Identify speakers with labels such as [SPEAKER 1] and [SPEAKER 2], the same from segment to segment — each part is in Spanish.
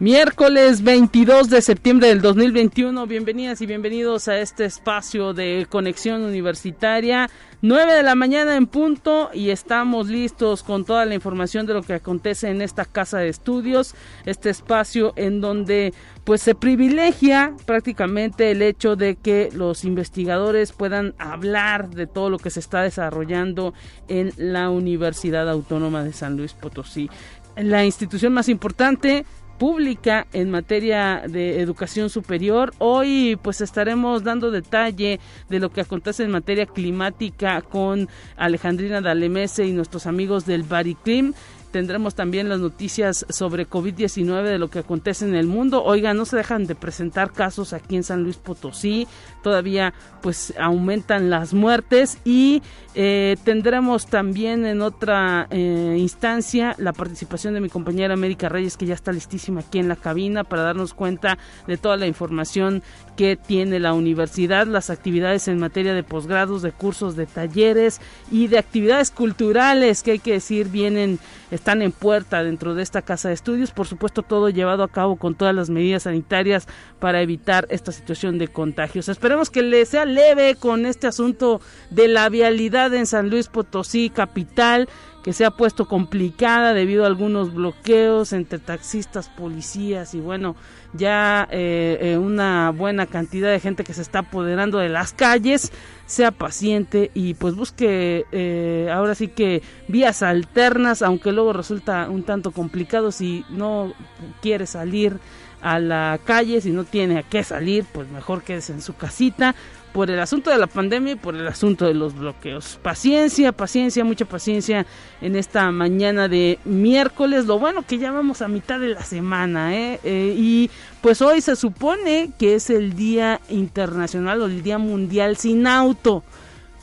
[SPEAKER 1] Miércoles 22 de septiembre del 2021, bienvenidas y bienvenidos a este espacio de conexión universitaria. 9 de la mañana en punto y estamos listos con toda la información de lo que acontece en esta casa de estudios, este espacio en donde pues se privilegia prácticamente el hecho de que los investigadores puedan hablar de todo lo que se está desarrollando en la Universidad Autónoma de San Luis Potosí. La institución más importante pública en materia de educación superior. Hoy pues estaremos dando detalle de lo que acontece en materia climática con Alejandrina Dalemese y nuestros amigos del Bariclim. Tendremos también las noticias sobre COVID-19 de lo que acontece en el mundo. Oiga, no se dejan de presentar casos aquí en San Luis Potosí. Todavía pues aumentan las muertes y eh, tendremos también en otra eh, instancia la participación de mi compañera América Reyes que ya está listísima aquí en la cabina para darnos cuenta de toda la información que tiene la universidad, las actividades en materia de posgrados, de cursos, de talleres y de actividades culturales que hay que decir vienen están en puerta dentro de esta casa de estudios. Por supuesto, todo llevado a cabo con todas las medidas sanitarias para evitar esta situación de contagios. Esperemos que le sea leve con este asunto de la vialidad en San Luis Potosí, capital que se ha puesto complicada debido a algunos bloqueos entre taxistas, policías y bueno, ya eh, eh, una buena cantidad de gente que se está apoderando de las calles, sea paciente y pues busque eh, ahora sí que vías alternas, aunque luego resulta un tanto complicado si no quiere salir a la calle, si no tiene a qué salir, pues mejor quédese en su casita por el asunto de la pandemia y por el asunto de los bloqueos. Paciencia, paciencia, mucha paciencia en esta mañana de miércoles. Lo bueno que ya vamos a mitad de la semana, ¿eh? eh y pues hoy se supone que es el Día Internacional o el Día Mundial sin auto.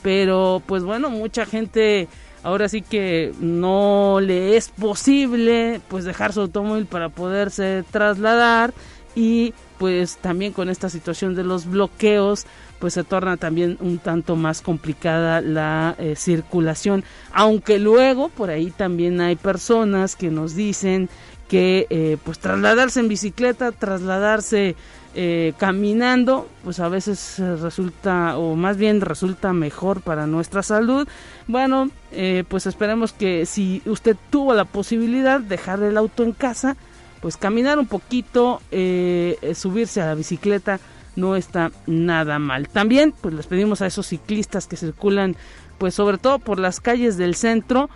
[SPEAKER 1] Pero pues bueno, mucha gente ahora sí que no le es posible pues dejar su automóvil para poderse trasladar y pues también con esta situación de los bloqueos pues se torna también un tanto más complicada la eh, circulación, aunque luego por ahí también hay personas que nos dicen que eh, pues trasladarse en bicicleta, trasladarse eh, caminando, pues a veces resulta, o más bien resulta mejor para nuestra salud. Bueno, pues esperemos que si usted tuvo la posibilidad de dejar el auto en casa, pues caminar un poquito, subirse a la bicicleta, no está nada mal. También pues les pedimos a esos ciclistas que circulan pues sobre todo por las calles del centro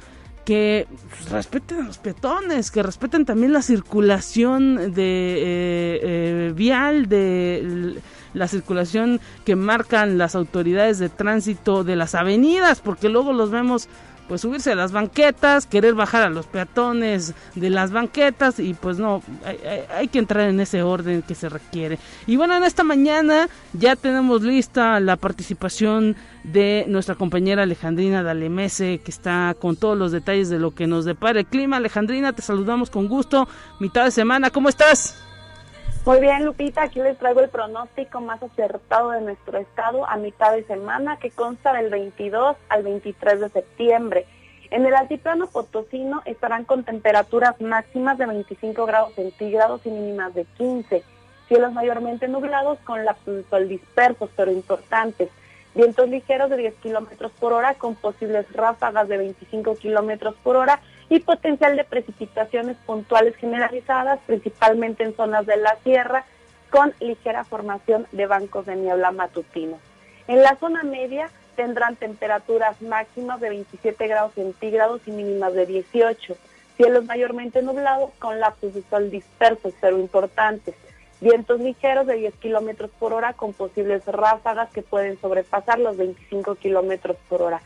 [SPEAKER 1] que pues, respeten a los peatones, que respeten también la circulación de eh, eh, vial, de la circulación que marcan las autoridades de tránsito de las avenidas, porque luego los vemos pues subirse a las banquetas, querer bajar a los peatones de las banquetas y pues no, hay, que entrar en ese orden que se requiere. Y bueno, en esta mañana ya tenemos lista la participación de nuestra compañera Alejandrina Dalemese, que está con todos los detalles de lo que nos depara el clima. Alejandrina, te saludamos con gusto, mitad de semana, ¿cómo estás?
[SPEAKER 2] Muy bien, Lupita, aquí les traigo el pronóstico más acertado de nuestro estado a mitad de semana, que consta del 22 al 23 de septiembre. En el altiplano potosino estarán con temperaturas máximas de 25 grados centígrados y mínimas de 15. Cielos mayormente nublados con la sol dispersos, pero importantes. Vientos ligeros de 10 kilómetros por hora con posibles ráfagas de 25 kilómetros por hora y potencial de precipitaciones puntuales generalizadas, principalmente en zonas de la sierra, con ligera formación de bancos de niebla matutino. En la zona media tendrán temperaturas máximas de 27 grados centígrados y mínimas de 18. Cielos mayormente nublados con lapsos de sol dispersos pero importantes. Vientos ligeros de 10 kilómetros por hora con posibles ráfagas que pueden sobrepasar los 25 kilómetros por hora.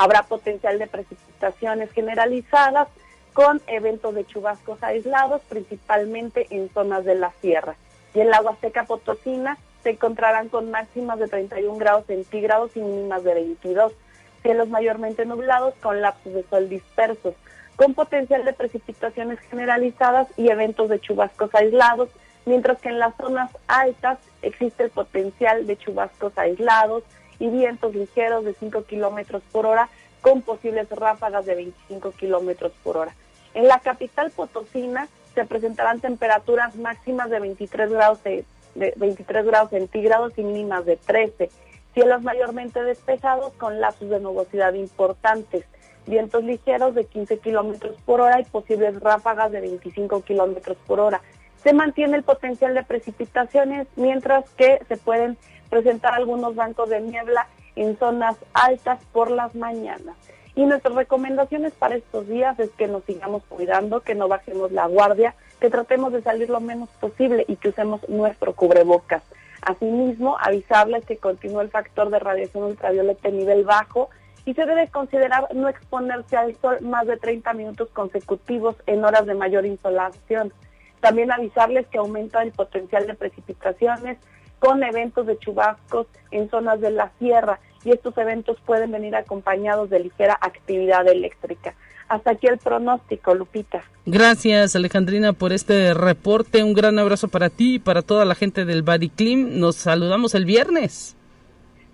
[SPEAKER 2] Habrá potencial de precipitaciones generalizadas con eventos de chubascos aislados, principalmente en zonas de la sierra. Y en la Huasteca Potosina se encontrarán con máximas de 31 grados centígrados y mínimas de 22. cielos mayormente nublados con lapsos de sol dispersos, con potencial de precipitaciones generalizadas y eventos de chubascos aislados, mientras que en las zonas altas existe el potencial de chubascos aislados y vientos ligeros de 5 kilómetros por hora con posibles ráfagas de 25 kilómetros por hora. En la capital potosina se presentarán temperaturas máximas de 23 grados, de, 23 grados centígrados y mínimas de 13. Cielos mayormente despejados con lapsos de nubosidad importantes. Vientos ligeros de 15 kilómetros por hora y posibles ráfagas de 25 kilómetros por hora. Se mantiene el potencial de precipitaciones, mientras que se pueden presentar algunos bancos de niebla en zonas altas por las mañanas. Y nuestras recomendaciones para estos días es que nos sigamos cuidando, que no bajemos la guardia, que tratemos de salir lo menos posible y que usemos nuestro cubrebocas. Asimismo, avisarles que continúa el factor de radiación ultravioleta en nivel bajo y se debe considerar no exponerse al sol más de 30 minutos consecutivos en horas de mayor insolación. También avisarles que aumenta el potencial de precipitaciones con eventos de chubascos en zonas de la sierra y estos eventos pueden venir acompañados de ligera actividad eléctrica. Hasta aquí el pronóstico, Lupita.
[SPEAKER 1] Gracias, Alejandrina, por este reporte. Un gran abrazo para ti y para toda la gente del Clean. Nos saludamos el viernes.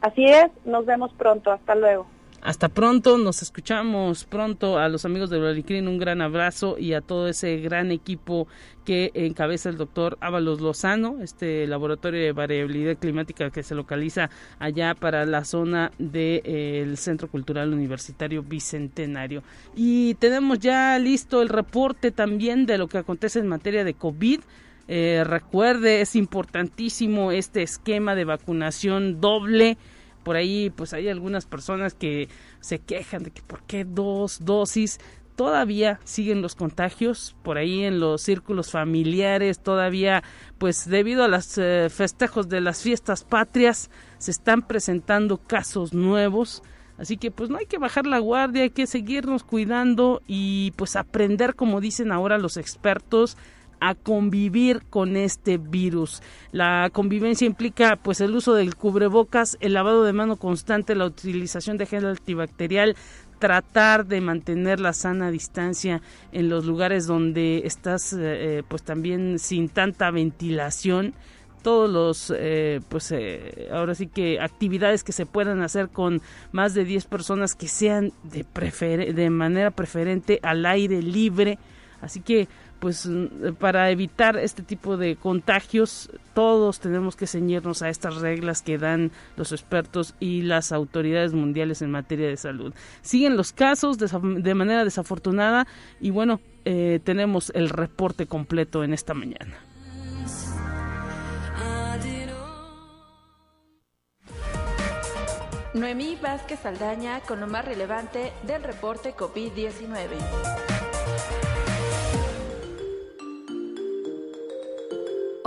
[SPEAKER 2] Así es, nos vemos pronto. Hasta luego.
[SPEAKER 1] Hasta pronto, nos escuchamos pronto a los amigos de Bladicrin, un gran abrazo y a todo ese gran equipo que encabeza el doctor Ábalos Lozano, este laboratorio de variabilidad climática que se localiza allá para la zona del eh, Centro Cultural Universitario Bicentenario. Y tenemos ya listo el reporte también de lo que acontece en materia de COVID. Eh, recuerde, es importantísimo este esquema de vacunación doble por ahí pues hay algunas personas que se quejan de que por qué dos dosis todavía siguen los contagios por ahí en los círculos familiares todavía pues debido a los eh, festejos de las fiestas patrias se están presentando casos nuevos. Así que pues no hay que bajar la guardia, hay que seguirnos cuidando y pues aprender, como dicen ahora los expertos, a convivir con este virus. La convivencia implica pues el uso del cubrebocas, el lavado de mano constante, la utilización de gel antibacterial, tratar de mantener la sana distancia en los lugares donde estás eh, eh, pues también sin tanta ventilación todos los eh, pues ahora sí que actividades que se puedan hacer con más de 10 personas que sean de de manera preferente al aire libre así que pues para evitar este tipo de contagios todos tenemos que ceñirnos a estas reglas que dan los expertos y las autoridades mundiales en materia de salud. Siguen los casos de, manera desafortunada y bueno, eh, tenemos el reporte completo en esta mañana.
[SPEAKER 3] Noemí Vázquez Aldaña con lo más relevante del reporte COVID-19.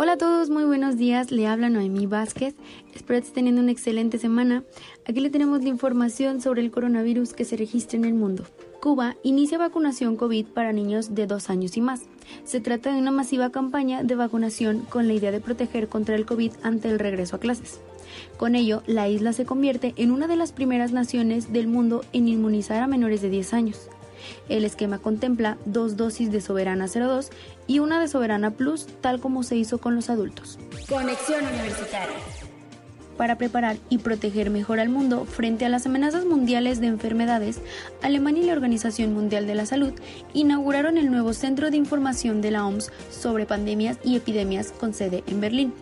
[SPEAKER 4] Hola a todos, muy buenos días. Le habla Noemí Vázquez. Espero que estén teniendo una excelente semana. Aquí le tenemos la información sobre el coronavirus que se registra en el mundo. Cuba inicia vacunación COVID para niños de dos años y más. Se trata de una masiva campaña de vacunación con la idea de proteger contra el COVID ante el regreso a clases. Con ello, la isla se convierte en una de las primeras naciones del mundo en inmunizar a menores de 10 años. El esquema contempla dos dosis de Soberana 02 y una de Soberana Plus, tal como se hizo con los adultos.
[SPEAKER 3] Conexión Universitaria.
[SPEAKER 4] Para preparar y proteger mejor al mundo frente a las amenazas mundiales de enfermedades, Alemania y la Organización Mundial de la Salud inauguraron el nuevo Centro de Información de la OMS sobre pandemias y epidemias con sede en Berlín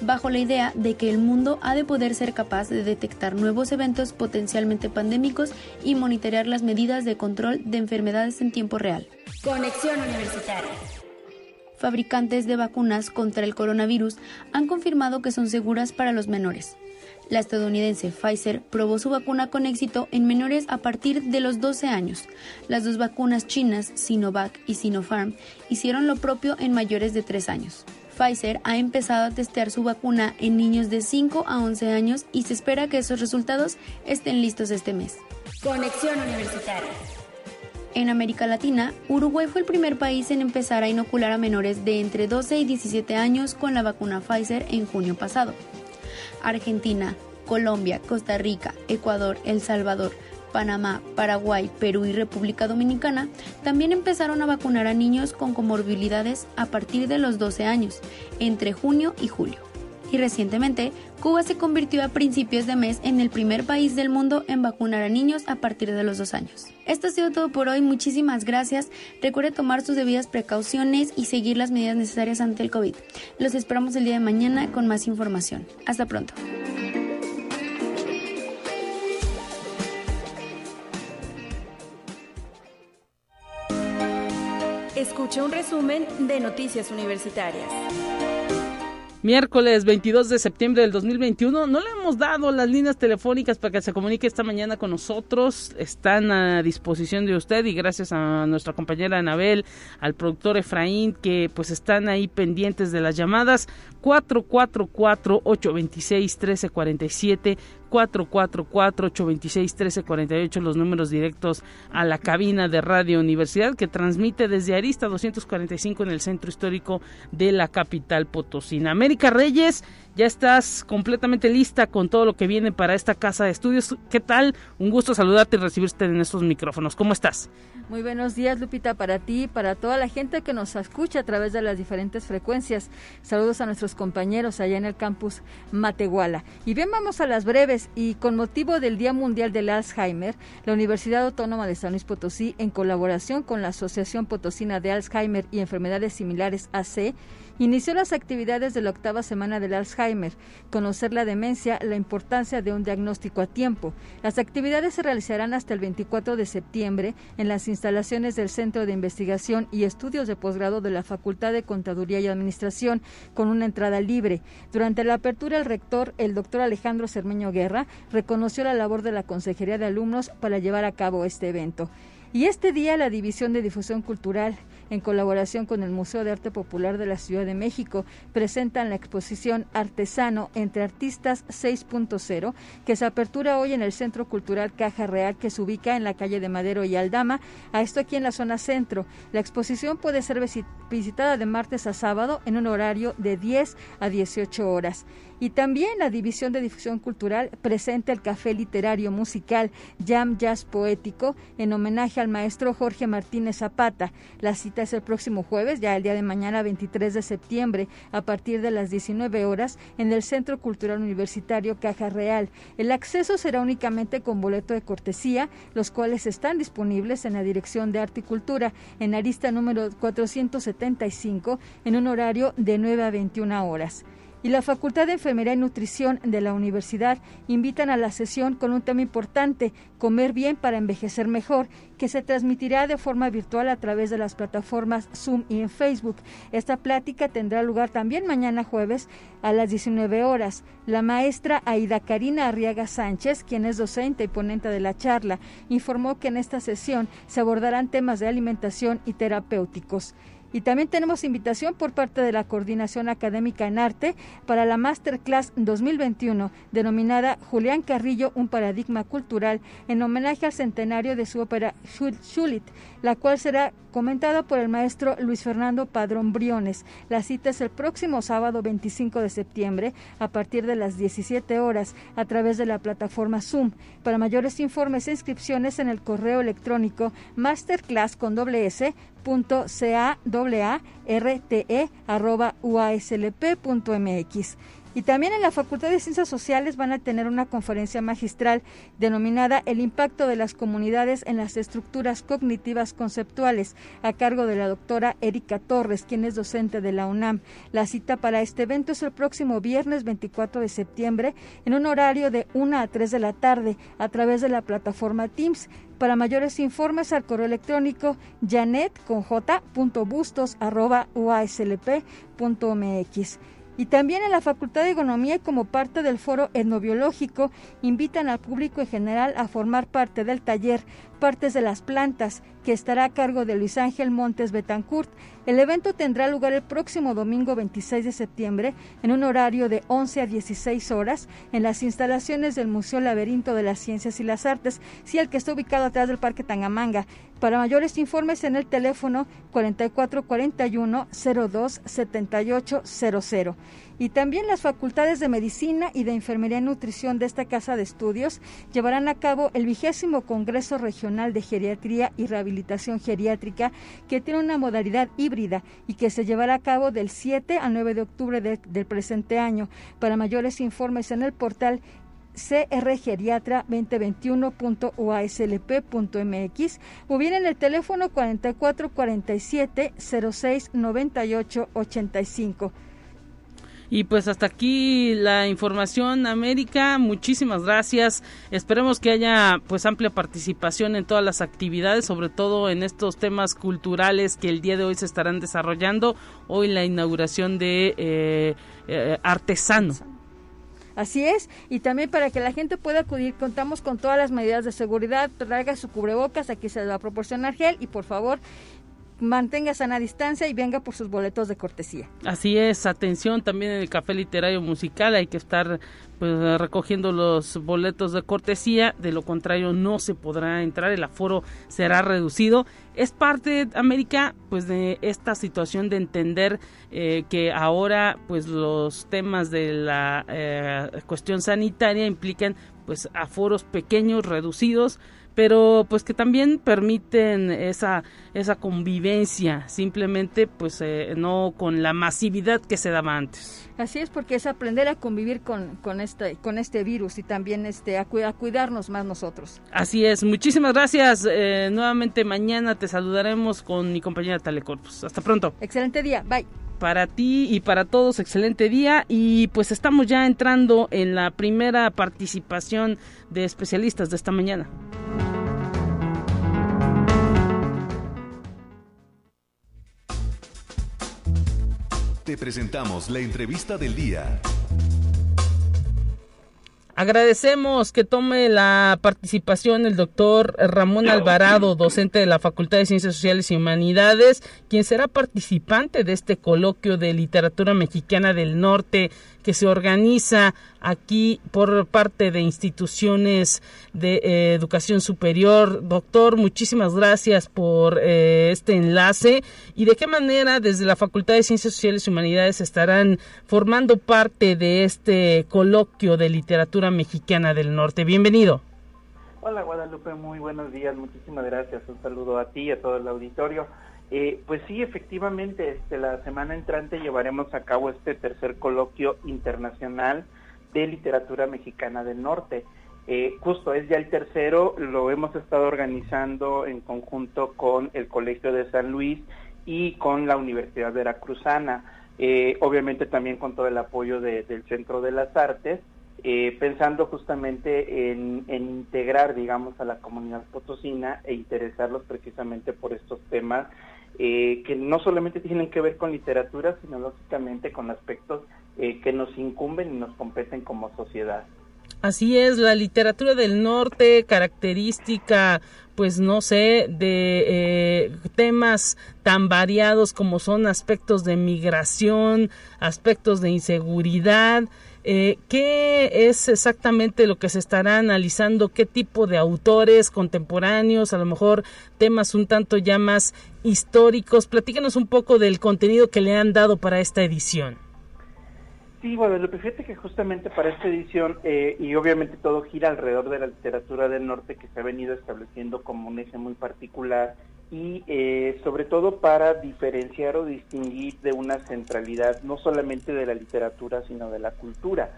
[SPEAKER 4] bajo la idea de que el mundo ha de poder ser capaz de detectar nuevos eventos potencialmente pandémicos y monitorear las medidas de control de enfermedades en tiempo real.
[SPEAKER 3] Conexión Universitaria.
[SPEAKER 4] Fabricantes de vacunas contra el coronavirus han confirmado que son seguras para los menores. La estadounidense Pfizer probó su vacuna con éxito en menores a partir de los 12 años. Las dos vacunas chinas, Sinovac y Sinopharm, hicieron lo propio en mayores de 3 años. Pfizer ha empezado a testear su vacuna en niños de 5 a 11 años y se espera que esos resultados estén listos este mes.
[SPEAKER 3] Conexión Universitaria.
[SPEAKER 4] En América Latina, Uruguay fue el primer país en empezar a inocular a menores de entre 12 y 17 años con la vacuna Pfizer en junio pasado. Argentina, Colombia, Costa Rica, Ecuador, El Salvador, Panamá, Paraguay, Perú y República Dominicana también empezaron a vacunar a niños con comorbilidades a partir de los 12 años, entre junio y julio. Y recientemente, Cuba se convirtió a principios de mes en el primer país del mundo en vacunar a niños a partir de los dos años. Esto ha sido todo por hoy, muchísimas gracias. Recuerde tomar sus debidas precauciones y seguir las medidas necesarias ante el COVID. Los esperamos el día de mañana con más información. Hasta pronto.
[SPEAKER 3] Escucha un resumen de Noticias Universitarias.
[SPEAKER 1] Miércoles 22 de septiembre del 2021. No le hemos dado las líneas telefónicas para que se comunique esta mañana con nosotros. Están a disposición de usted y gracias a nuestra compañera Anabel, al productor Efraín, que pues están ahí pendientes de las llamadas. 444-826-1347, 444-826-1348, los números directos a la cabina de Radio Universidad que transmite desde Arista 245 en el centro histórico de la capital potosina. América Reyes, ya estás completamente lista con todo lo que viene para esta casa de estudios. ¿Qué tal? Un gusto saludarte y recibirte en estos micrófonos. ¿Cómo estás?
[SPEAKER 5] Muy buenos días, Lupita, para ti y para toda la gente que nos escucha a través de las diferentes frecuencias. Saludos a nuestros compañeros allá en el campus Matehuala. Y bien, vamos a las breves. Y con motivo del Día Mundial del Alzheimer, la Universidad Autónoma de San Luis Potosí, en colaboración con la Asociación Potosina de Alzheimer y Enfermedades Similares AC, inició las actividades de la octava semana del Alzheimer, conocer la demencia, la importancia de un diagnóstico a tiempo. Las actividades se realizarán hasta el 24 de septiembre en las instalaciones del Centro de Investigación y Estudios de Posgrado de la Facultad de Contaduría y Administración, con una entrada libre. Durante la apertura, el rector, el doctor Alejandro Cermeño Guerra, reconoció la labor de la Consejería de Alumnos para llevar a cabo este evento. Y este día la División de Difusión Cultural, en colaboración con el Museo de Arte Popular de la Ciudad de México, presentan la exposición Artesano entre Artistas 6.0, que se apertura hoy en el Centro Cultural Caja Real, que se ubica en la calle de Madero y Aldama, a esto aquí en la zona centro. La exposición puede ser visitada de martes a sábado en un horario de 10 a 18 horas. Y también la División de Difusión Cultural presenta el Café Literario Musical Jam Jazz Poético en homenaje al maestro Jorge Martínez Zapata. La cita es el próximo jueves, ya el día de mañana 23 de septiembre, a partir de las 19 horas, en el Centro Cultural Universitario Caja Real. El acceso será únicamente con boleto de cortesía, los cuales están disponibles en la Dirección de Arte y Cultura, en Arista número 475, en un horario de 9 a 21 horas y la Facultad de Enfermería y Nutrición de la universidad invitan a la sesión con un tema importante, comer bien para envejecer mejor, que se transmitirá de forma virtual a través de las plataformas Zoom y en Facebook. Esta plática tendrá lugar también mañana jueves a las 19 horas. La maestra Aida Karina Arriaga Sánchez, quien es docente y ponente de la charla, informó que en esta sesión se abordarán temas de alimentación y terapéuticos. Y también tenemos invitación por parte de la Coordinación Académica en Arte para la Masterclass 2021, denominada Julián Carrillo, un paradigma cultural, en homenaje al centenario de su ópera Schulit, la cual será comentada por el maestro Luis Fernando Padrón Briones. La cita es el próximo sábado 25 de septiembre a partir de las 17 horas a través de la plataforma Zoom. Para mayores informes e inscripciones en el correo electrónico masterclass con doble s punto arroba uaslp.mx. Y también en la Facultad de Ciencias Sociales van a tener una conferencia magistral denominada El impacto de las comunidades en las estructuras cognitivas conceptuales, a cargo de la doctora Erika Torres, quien es docente de la UNAM. La cita para este evento es el próximo viernes 24 de septiembre en un horario de 1 a 3 de la tarde a través de la plataforma Teams. Para mayores informes al correo electrónico janet con y también en la Facultad de Economía, como parte del foro etnobiológico, invitan al público en general a formar parte del taller Partes de las Plantas, que estará a cargo de Luis Ángel Montes Betancourt. El evento tendrá lugar el próximo domingo 26 de septiembre en un horario de 11 a 16 horas en las instalaciones del Museo Laberinto de las Ciencias y las Artes, sí, el que está ubicado atrás del Parque Tangamanga. Para mayores informes en el teléfono 4441 02 7800. Y también las facultades de Medicina y de Enfermería y Nutrición de esta Casa de Estudios llevarán a cabo el vigésimo Congreso Regional de Geriatría y Rehabilitación Geriátrica, que tiene una modalidad híbrida y que se llevará a cabo del 7 al 9 de octubre del presente año. Para mayores informes en el portal crgeriatra2021.uaslp.mx o bien en el teléfono 4447 06 98 85.
[SPEAKER 1] Y pues hasta aquí la información América, muchísimas gracias. Esperemos que haya pues amplia participación en todas las actividades, sobre todo en estos temas culturales que el día de hoy se estarán desarrollando. Hoy la inauguración de eh, eh, Artesano.
[SPEAKER 5] Así es, y también para que la gente pueda acudir, contamos con todas las medidas de seguridad, traiga su cubrebocas, aquí se va a proporcionar gel y por favor mantenga sana distancia y venga por sus boletos de cortesía.
[SPEAKER 1] Así es, atención también en el café literario musical, hay que estar pues recogiendo los boletos de cortesía, de lo contrario no se podrá entrar, el aforo será reducido. Es parte, América, pues de esta situación de entender eh, que ahora pues los temas de la eh, cuestión sanitaria implican pues aforos pequeños, reducidos, pero pues que también permiten esa esa convivencia simplemente pues eh, no con la masividad que se daba antes.
[SPEAKER 5] Así es porque es aprender a convivir con, con este con este virus y también este a, cuidarnos más nosotros.
[SPEAKER 1] Así es. Muchísimas gracias. Eh, nuevamente mañana te saludaremos con mi compañera Talecorpus hasta pronto.
[SPEAKER 5] Excelente día. Bye
[SPEAKER 1] para ti y para todos, excelente día. Y pues estamos ya entrando en la primera participación de especialistas de esta mañana.
[SPEAKER 6] Te presentamos la entrevista del día.
[SPEAKER 1] Agradecemos que tome la participación el doctor Ramón Alvarado, docente de la Facultad de Ciencias Sociales y Humanidades, quien será participante de este coloquio de literatura mexicana del norte que se organiza aquí por parte de instituciones de eh, educación superior. Doctor, muchísimas gracias por eh, este enlace y de qué manera desde la Facultad de Ciencias Sociales y Humanidades estarán formando parte de este coloquio de literatura mexicana del norte. Bienvenido.
[SPEAKER 7] Hola Guadalupe, muy buenos días, muchísimas gracias. Un saludo a ti y a todo el auditorio. Eh, pues sí, efectivamente, este, la semana entrante llevaremos a cabo este tercer coloquio internacional de literatura mexicana del norte. Eh, justo es ya el tercero, lo hemos estado organizando en conjunto con el Colegio de San Luis y con la Universidad Veracruzana, eh, obviamente también con todo el apoyo del Centro de las Artes, pensando justamente en, en, integrar, digamos, a la comunidad potosina e interesarlos precisamente por estos temas eh, que no solamente tienen que ver con literatura, sino lógicamente con aspectos eh, que nos incumben y nos competen como sociedad.
[SPEAKER 1] Así es, la literatura del norte, característica, pues no sé, de eh, temas tan variados como son aspectos de migración, aspectos de inseguridad, eh, ¿Qué es exactamente lo que se estará analizando? ¿Qué tipo de autores contemporáneos? A lo mejor temas un tanto ya más históricos. Platícanos un poco del contenido que le han dado para esta edición.
[SPEAKER 7] Sí, Guadalupe, fíjate que justamente para esta edición, eh, y obviamente todo gira alrededor de la literatura del norte que se ha venido estableciendo como un eje muy particular y eh, sobre todo para diferenciar o distinguir de una centralidad no solamente de la literatura, sino de la cultura.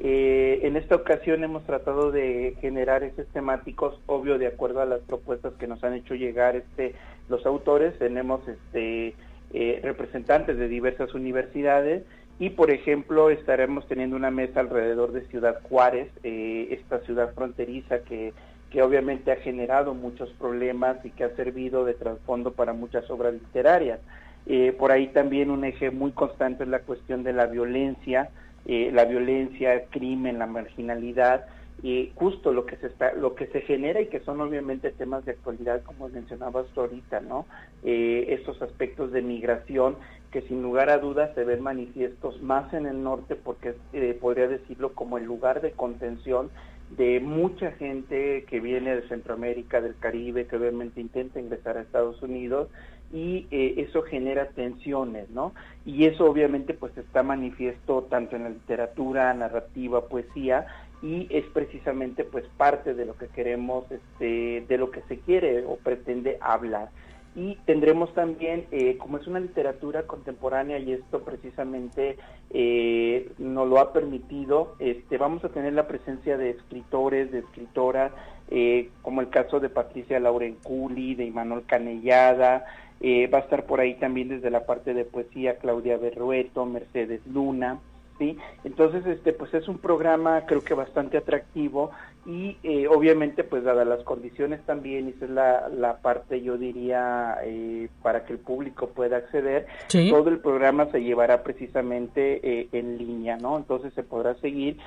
[SPEAKER 7] Eh, en esta ocasión hemos tratado de generar esos temáticos, obvio, de acuerdo a las propuestas que nos han hecho llegar este, los autores. Tenemos este, eh, representantes de diversas universidades y, por ejemplo, estaremos teniendo una mesa alrededor de Ciudad Juárez, esta ciudad fronteriza que que obviamente ha generado muchos problemas y que ha servido de trasfondo para muchas obras literarias. Eh, por ahí también un eje muy constante es la cuestión de la violencia, eh, la violencia, el crimen, la marginalidad, y justo lo que se está, lo que se genera y que son obviamente temas de actualidad, como mencionabas ahorita, ¿no? Eh, estos aspectos de migración que sin lugar a dudas se ven manifiestos más en el norte porque podría decirlo como el lugar de contención de mucha gente que viene de Centroamérica, del Caribe, que obviamente intenta ingresar a Estados Unidos y eh, eso genera tensiones, ¿no? Y eso obviamente pues está manifiesto tanto en la literatura, narrativa, poesía y es precisamente pues parte de lo que queremos, este, de lo que se quiere o pretende hablar y tendremos también, eh, como es una literatura contemporánea y esto precisamente eh, nos lo ha permitido, este, vamos a tener la presencia de escritores, de escritoras, eh, como el caso de Patricia Laurenculi, de Imanol Canellada, va a estar por ahí también desde la parte de poesía Claudia Berrueto, Mercedes Luna, ¿sí? Entonces, este, pues es un programa creo que bastante atractivo y eh, obviamente pues dadas las condiciones también, esa es la, la parte yo diría eh, para que el público pueda acceder, todo el programa se llevará precisamente eh, en línea, ¿no? Entonces se podrá seguir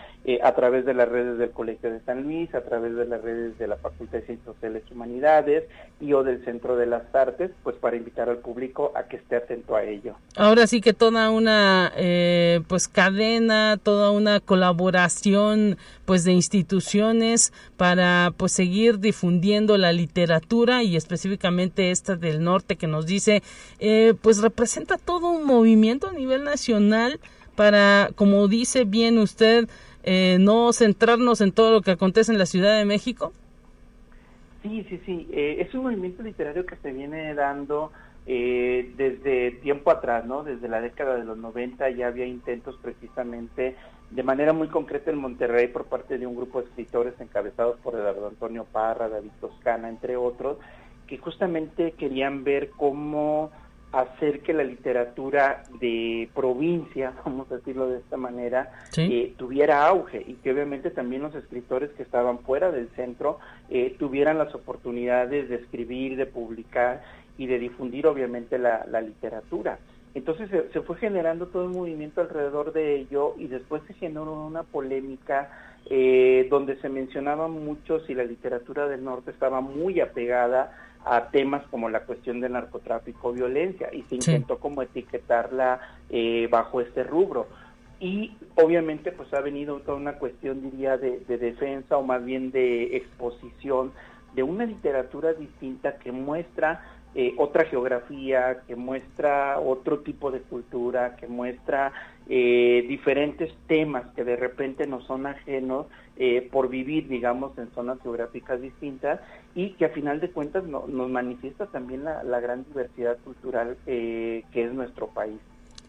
[SPEAKER 7] a través de las redes del Colegio de San Luis, a través de las redes de la Facultad de Ciencias Sociales y Humanidades y o del Centro de las Artes, pues para invitar al público a que esté atento a ello.
[SPEAKER 1] Ahora sí que toda una pues cadena, toda una colaboración pues de instituciones para pues seguir difundiendo la literatura y específicamente esta del norte que nos dice eh, pues representa todo un movimiento a nivel nacional para como dice bien usted eh, no centrarnos en todo lo que acontece en la Ciudad de México
[SPEAKER 7] sí sí sí eh, es un movimiento literario que se viene dando eh, desde tiempo atrás, ¿no? Desde la década de los 90 ya había intentos precisamente de manera muy concreta en Monterrey por parte de un grupo de escritores encabezados por Eduardo Antonio Parra, David Toscana, entre otros, que justamente querían ver cómo hacer que la literatura de provincia, vamos a decirlo de esta manera, eh, tuviera auge y que obviamente también los escritores que estaban fuera del centro eh, tuvieran las oportunidades de escribir, de publicar y de difundir obviamente la, la literatura. Entonces se, fue generando todo un movimiento alrededor de ello y después se generó una polémica eh, donde se mencionaba mucho si la literatura del norte estaba muy apegada a temas como la cuestión del narcotráfico violencia y se intentó como etiquetarla eh, bajo este rubro. Y obviamente pues ha venido toda una cuestión diría de, de defensa o más bien de exposición de una literatura distinta que muestra eh, otra geografía, que muestra otro tipo de cultura, que muestra eh, diferentes temas que de repente nos son ajenos eh, por vivir, digamos, en zonas geográficas distintas y que a final de cuentas nos manifiesta también la, la gran diversidad cultural que es nuestro país.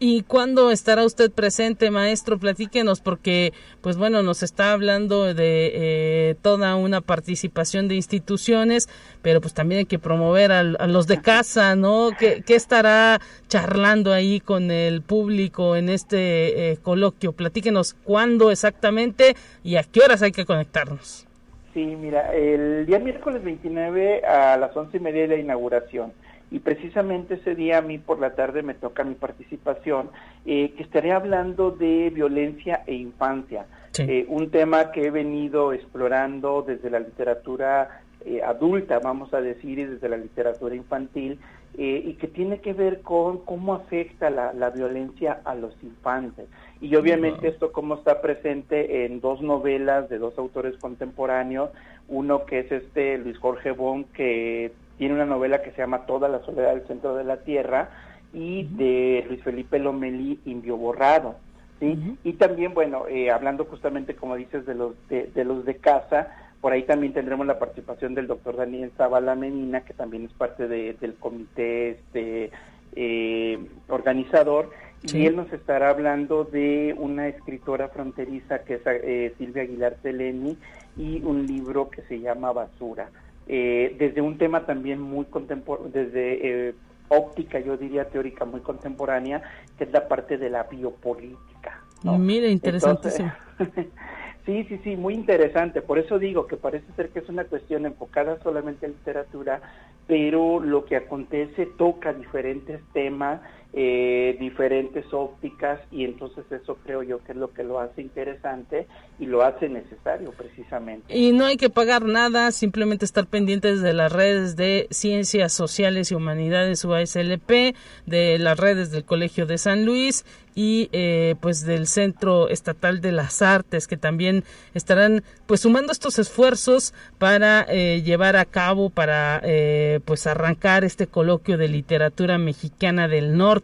[SPEAKER 1] ¿Y cuándo estará usted presente, maestro? Platíquenos, porque, pues bueno, nos está hablando de eh, toda una participación de instituciones, pero pues también hay que promover a, los de casa, ¿no? ¿Qué, estará charlando ahí con el público en este eh, coloquio? Platíquenos cuándo exactamente y a qué horas hay que conectarnos.
[SPEAKER 7] Sí, mira, el día miércoles 29 a las once y media de la inauguración y precisamente ese día a mí por la tarde me toca mi participación, eh, que estaré hablando de violencia e infancia, eh, un tema que he venido explorando desde la literatura eh, adulta, vamos a decir, y desde la literatura infantil, y que tiene que ver con cómo afecta la, la violencia a los infantes. Y obviamente esto cómo está presente en dos novelas de dos autores contemporáneos, uno que es este Luis Jorge Bon, que tiene una novela que se llama Toda la soledad del centro de la tierra y de Luis Felipe Lomelí, Indio Borrado. ¿sí? Y también, bueno, eh, hablando justamente, como dices, de los de, los de casa, por ahí también tendremos la participación del doctor Daniel Zavala Menina, que también es parte del comité este, eh, organizador, y él nos estará hablando de una escritora fronteriza que es eh, Silvia Aguilar Seleni y un libro que se llama Basura. Eh, desde un tema también muy contemporáneo, desde eh, óptica, yo diría teórica muy contemporánea, que es la parte de la biopolítica.
[SPEAKER 1] Mira, interesantísimo.
[SPEAKER 7] sí, sí, sí, muy interesante. Por eso digo que parece ser que es una cuestión enfocada solamente en literatura, pero lo que acontece toca diferentes temas eh, diferentes ópticas y entonces eso creo yo que es lo que lo hace interesante y lo hace necesario precisamente.
[SPEAKER 1] Y no hay que pagar nada, simplemente estar pendientes de las redes de Ciencias Sociales y Humanidades UASLP, de las redes del Colegio de San Luis y eh, pues del Centro Estatal de las Artes que también estarán pues sumando estos esfuerzos para eh, llevar a cabo para eh, pues arrancar este coloquio de literatura mexicana del norte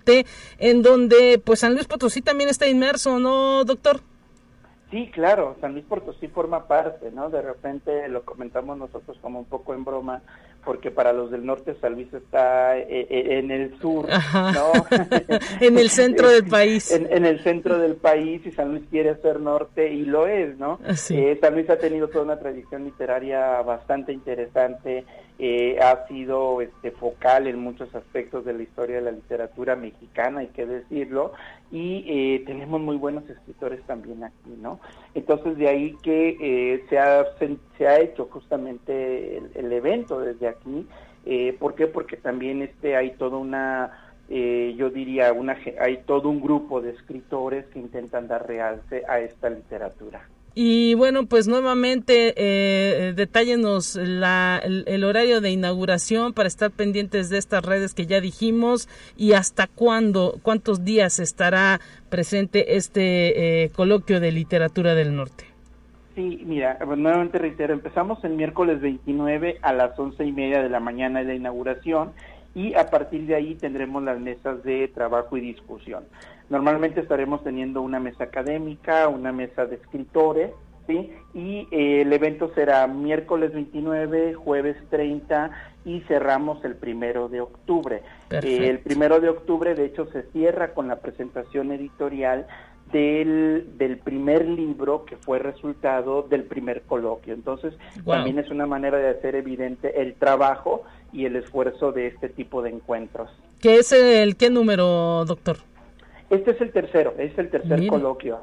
[SPEAKER 1] en donde pues San Luis Potosí también está inmerso, ¿no, doctor?
[SPEAKER 7] Sí, claro, San Luis Potosí forma parte, ¿no? De repente lo comentamos nosotros como un poco en broma, porque para los del norte San Luis está eh, eh, en el sur, ¿no?
[SPEAKER 1] en el centro del país.
[SPEAKER 7] En, el centro del país y San Luis quiere ser norte y lo es, ¿no? Eh, San Luis ha tenido toda una tradición literaria bastante interesante, ha sido este, focal en muchos aspectos de la historia de la literatura mexicana, hay que decirlo, y tenemos muy buenos escritores también aquí, ¿no? Entonces de ahí que se, ha, se, ha hecho justamente el, evento desde aquí. Eh, ¿Por qué? Porque también este hay toda una, eh, yo diría, una, hay todo un grupo de escritores que intentan dar realce a esta literatura.
[SPEAKER 1] Y bueno, pues nuevamente eh, detállenos la, el, horario de inauguración para estar pendientes de estas redes que ya dijimos y hasta cuándo, cuántos días estará presente este eh, coloquio de literatura del norte.
[SPEAKER 7] Sí, mira, nuevamente reitero, empezamos el miércoles 29 a las once y media de la mañana de la inauguración y a partir de ahí tendremos las mesas de trabajo y discusión. Normalmente estaremos teniendo una mesa académica, una mesa de escritores, ¿sí? Y eh, el evento será miércoles 29, jueves 30 y cerramos el primero de octubre. el primero de octubre, de hecho, se cierra con la presentación editorial del, del primer libro que fue resultado del primer coloquio. Entonces, también es una manera de hacer evidente el trabajo y el esfuerzo de este tipo de encuentros.
[SPEAKER 1] ¿Qué es el qué número, doctor?
[SPEAKER 7] Este es el tercero, es el tercer coloquio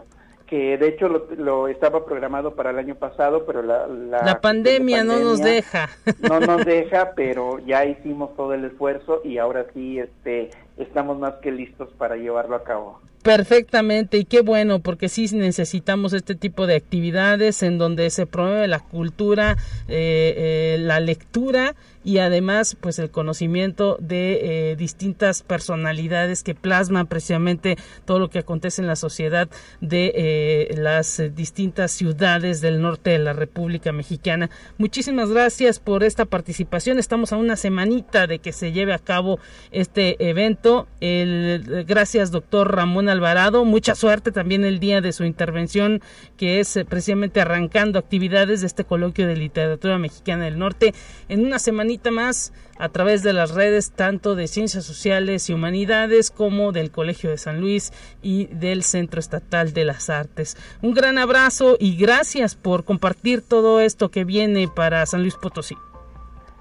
[SPEAKER 7] que de hecho lo, estaba programado para el año pasado, pero la,
[SPEAKER 1] la, pandemia, no nos deja.
[SPEAKER 7] No nos deja, pero ya hicimos todo el esfuerzo y ahora sí este, estamos más que listos para llevarlo a cabo.
[SPEAKER 1] Perfectamente, y qué bueno, porque sí necesitamos este tipo de actividades en donde se promueve la cultura, eh, eh, la lectura y además pues el conocimiento de eh, distintas personalidades que plasman precisamente todo lo que acontece en la sociedad de eh, las distintas ciudades del norte de la República Mexicana. Muchísimas gracias por esta participación. Estamos a una semanita de que se lleve a cabo este evento. El, gracias doctor Ramón Alvarado. Mucha suerte también el día de su intervención que es eh, precisamente arrancando actividades de este coloquio de literatura mexicana del norte en una semanita más a través de las redes tanto de Ciencias Sociales y Humanidades como del Colegio de San Luis y del Centro Estatal de las Artes. Un gran abrazo y gracias por compartir todo esto que viene para San Luis Potosí.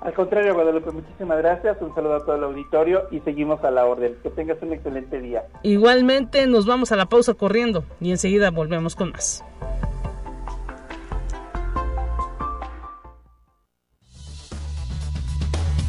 [SPEAKER 7] Al contrario, Guadalupe, muchísimas gracias. Un saludo a todo el auditorio y seguimos a la orden. Que tengas un excelente día.
[SPEAKER 1] Igualmente, nos vamos a la pausa corriendo y enseguida volvemos con más.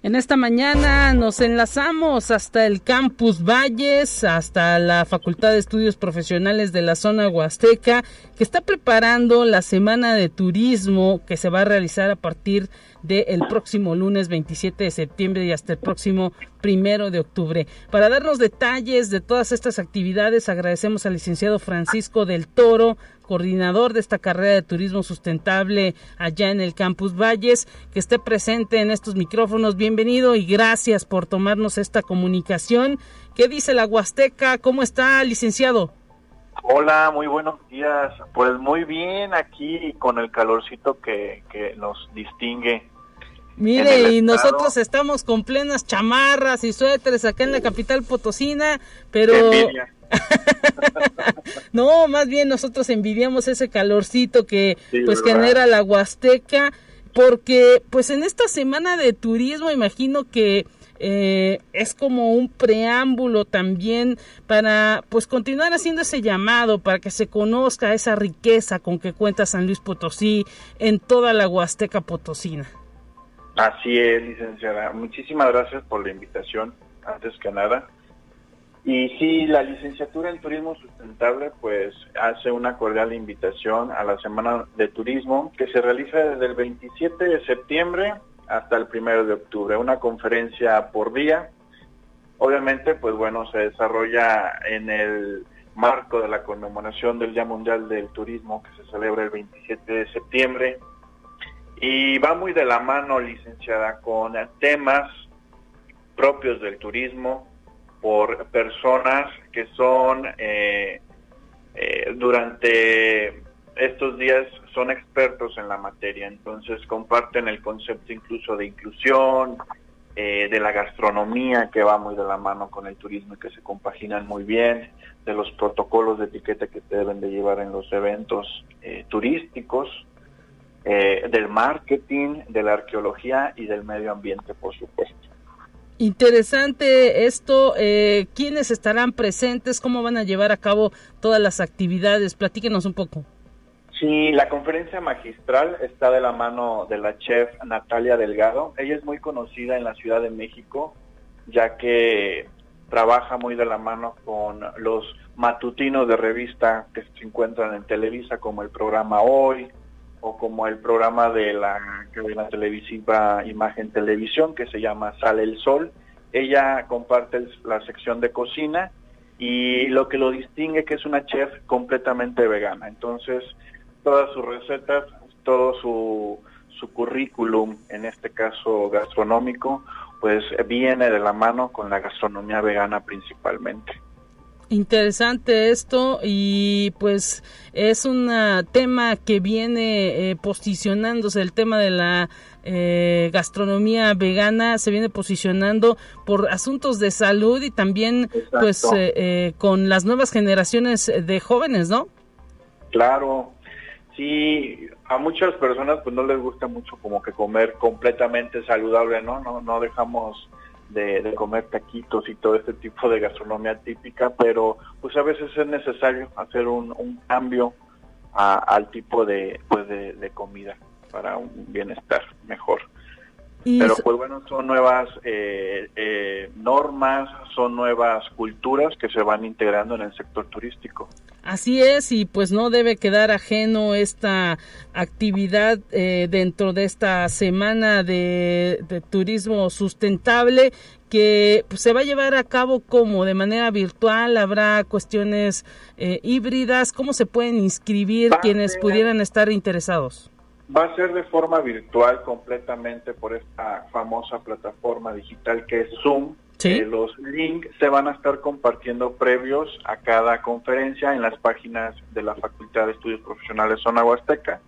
[SPEAKER 1] En esta mañana nos enlazamos hasta el Campus Valles, hasta la Facultad de Estudios Profesionales de la zona Huasteca, que está preparando la Semana de Turismo que se va a realizar a partir del próximo lunes 27 de septiembre y hasta el próximo primero de octubre. Para darnos detalles de todas estas actividades, agradecemos al licenciado Francisco del Toro, coordinador de esta carrera de turismo sustentable allá en el Campus Valles, que esté presente en estos micrófonos. Bienvenido y gracias por tomarnos esta comunicación. ¿Qué dice la Huasteca? ¿Cómo está, licenciado?
[SPEAKER 8] Hola, muy buenos días. Pues muy bien aquí con el calorcito que, que nos distingue.
[SPEAKER 1] Mire, y nosotros estamos con plenas chamarras y suéteres acá en la capital potosina, pero no, más bien nosotros envidiamos ese calorcito que pues genera la Huasteca porque pues en esta semana de turismo imagino que eh, es como un preámbulo también para pues continuar haciendo ese llamado para que se conozca esa riqueza con que cuenta San Luis Potosí en toda la Huasteca Potosina.
[SPEAKER 8] Así es, licenciada. Muchísimas gracias por la invitación, antes que nada. Y sí, la licenciatura en Turismo Sustentable pues hace una cordial invitación a la Semana de Turismo que se realiza desde el 27 de septiembre hasta el 1 de octubre, una conferencia por día. Obviamente, pues bueno, se desarrolla en el marco de la conmemoración del Día Mundial del Turismo que se celebra el 27 de septiembre y va muy de la mano, licenciada, con temas propios del turismo por personas que son eh, eh, durante estos días son expertos en la materia, entonces comparten el concepto incluso de inclusión, eh, de la gastronomía que va muy de la mano con el turismo y que se compaginan muy bien, de los protocolos de etiqueta que se deben de llevar en los eventos turísticos, del marketing, de la arqueología y del medio ambiente, por supuesto.
[SPEAKER 1] Interesante esto. Eh, ¿Quiénes estarán presentes? ¿Cómo van a llevar a cabo todas las actividades? Platíquenos un poco.
[SPEAKER 8] Sí, la conferencia magistral está de la mano de la chef Natalia Delgado. Ella es muy conocida en la Ciudad de México, ya que trabaja muy de la mano con los matutinos de revista que se encuentran en Televisa, como el programa Hoy o como el programa de la cadena televisiva Imagen Televisión, que se llama Sale el Sol. Ella comparte la sección de cocina y lo que lo distingue que es una chef completamente vegana. Entonces, todas sus recetas, todo su, su currículum, en este caso gastronómico, pues viene de la mano con la gastronomía vegana principalmente.
[SPEAKER 1] Interesante esto y pues es un tema que viene eh, posicionándose, el tema de la eh, gastronomía vegana se viene posicionando por asuntos de salud y también pues eh, con las nuevas generaciones de jóvenes, ¿no?
[SPEAKER 8] Claro, sí, a muchas personas pues no les gusta mucho como que comer completamente saludable, ¿no? No, no dejamos de, comer taquitos y todo este tipo de gastronomía típica, pero pues a veces es necesario hacer un, cambio al tipo de, pues de comida para un bienestar mejor. Pero pues bueno, son nuevas eh, eh, normas, son nuevas culturas que se van integrando en el sector turístico.
[SPEAKER 1] Así es, y pues no debe quedar ajeno esta actividad eh, dentro de esta semana de, turismo sustentable que pues, se va a llevar a cabo como de manera virtual, habrá cuestiones híbridas, ¿cómo se pueden inscribir quienes pudieran estar interesados?
[SPEAKER 8] Va a ser de forma virtual completamente por esta famosa plataforma digital que es Zoom. Eh, los links se van a estar compartiendo previos a cada conferencia en las páginas de la Facultad de Estudios Profesionales Zona Huasteca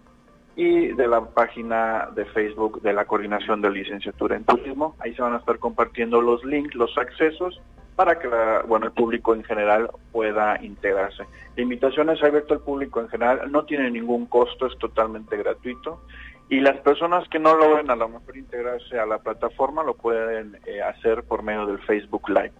[SPEAKER 8] y de la página de Facebook de la Coordinación de Licenciatura en Turismo. Ahí se van a estar compartiendo los links, los accesos para que bueno, el público en general pueda integrarse. La invitación es abierta al público en general, no tiene ningún costo, es totalmente gratuito y las personas que no logren a lo mejor integrarse a la plataforma lo pueden eh, hacer por medio del Facebook Live.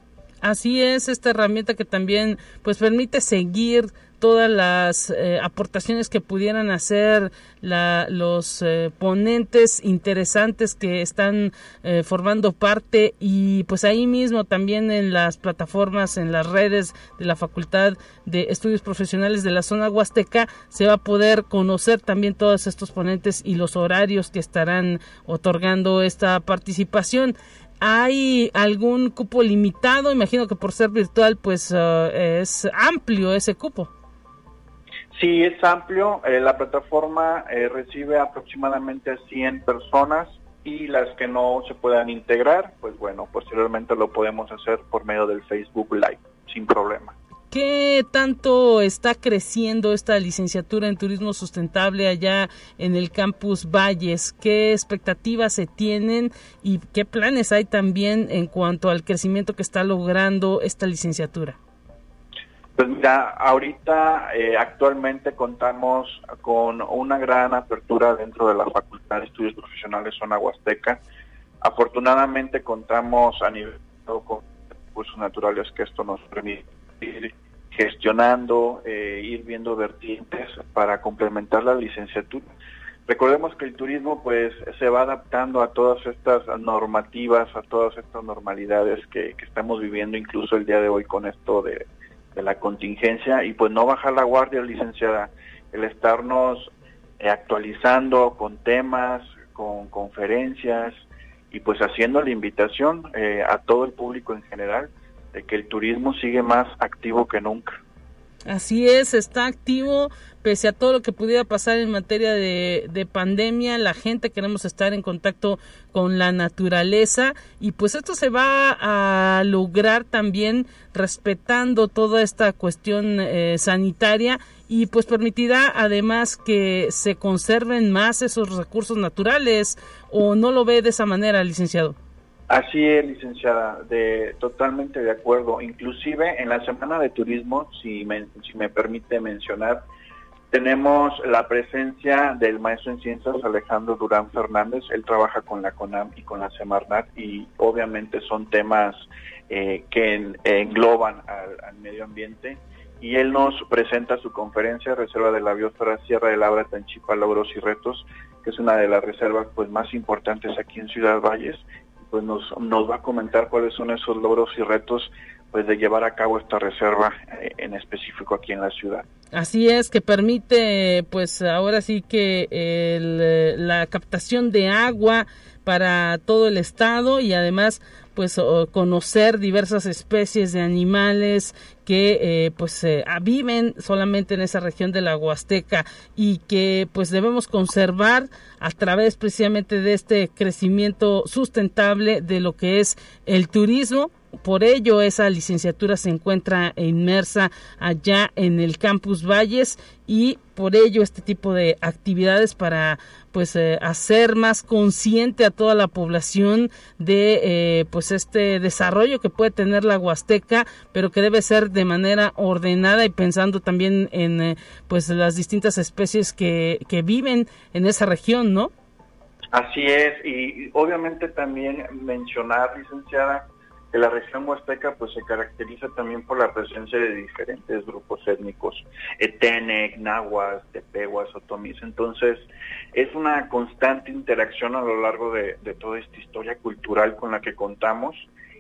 [SPEAKER 1] Así es, esta herramienta que también pues permite seguir todas las eh, aportaciones que pudieran hacer los eh, ponentes interesantes que están eh, formando parte y pues ahí mismo también en las plataformas, en las redes de la Facultad de Estudios Profesionales de la zona Huasteca se va a poder conocer también todos estos ponentes y los horarios que estarán otorgando esta participación. ¿Hay algún cupo limitado? Imagino que por ser virtual, pues es amplio ese cupo.
[SPEAKER 8] Sí, es amplio. Eh, la plataforma eh, recibe aproximadamente 100 personas y las que no se puedan integrar, pues bueno, posteriormente lo podemos hacer por medio del Facebook Live, sin problema.
[SPEAKER 1] ¿Qué tanto está creciendo esta licenciatura en turismo sustentable allá en el campus Valles? ¿Qué expectativas se tienen y qué planes hay también en cuanto al crecimiento que está logrando esta licenciatura?
[SPEAKER 8] Pues mira, ahorita eh, actualmente contamos con una gran apertura dentro de la facultad de Estudios Profesionales Zona Huasteca. Afortunadamente contamos a nivel con recursos naturales que esto nos permite ir gestionando, eh, ir viendo vertientes para complementar la licenciatura. Recordemos que el turismo pues se va adaptando a todas estas normativas, a todas estas normalidades que, estamos viviendo incluso el día de hoy con esto de, la contingencia y pues no bajar la guardia, licenciada, el estarnos eh, actualizando con temas, con conferencias y pues haciendo la invitación eh, a todo el público en general de que el turismo sigue más activo que nunca.
[SPEAKER 1] Así es, está activo pese a todo lo que pudiera pasar en materia de, de, pandemia, la gente queremos estar en contacto con la naturaleza y pues esto se va a lograr también respetando toda esta cuestión eh, sanitaria y pues permitirá además que se conserven más esos recursos naturales o no lo ve de esa manera, licenciado.
[SPEAKER 8] Así es, licenciada, totalmente de acuerdo. Inclusive en la Semana de Turismo, si me, si me permite mencionar, tenemos la presencia del maestro en ciencias Alejandro Durán Fernández. Él trabaja con la CONAM y con la Semarnat y obviamente son temas eh, que engloban al, medio ambiente. Y él nos presenta su conferencia Reserva de la Biosfera Sierra de Labra Tanchipa Logros y Retos, que es una de las reservas pues más importantes aquí en Ciudad Valles pues nos, nos va a comentar cuáles son esos logros y retos pues de llevar a cabo esta reserva eh, en específico aquí en la ciudad.
[SPEAKER 1] Así es, que permite pues ahora sí que eh, la captación de agua para todo el estado y además pues conocer diversas especies de animales que eh, pues eh, viven solamente en esa región de la Huasteca y que pues debemos conservar a través precisamente de este crecimiento sustentable de lo que es el turismo por ello esa licenciatura se encuentra inmersa allá en el campus Valles y por ello este tipo de actividades para pues eh, hacer más consciente a toda la población de eh, pues este desarrollo que puede tener la Huasteca pero que debe ser de manera ordenada y pensando también en eh, pues las distintas especies que, que viven en esa región no
[SPEAKER 8] así es y obviamente también mencionar licenciada la región huasteca pues se caracteriza también por la presencia de diferentes grupos étnicos, Etenec, Nahuas, Tepehuas, Otomis, entonces es una constante interacción a lo largo de, toda esta historia cultural con la que contamos.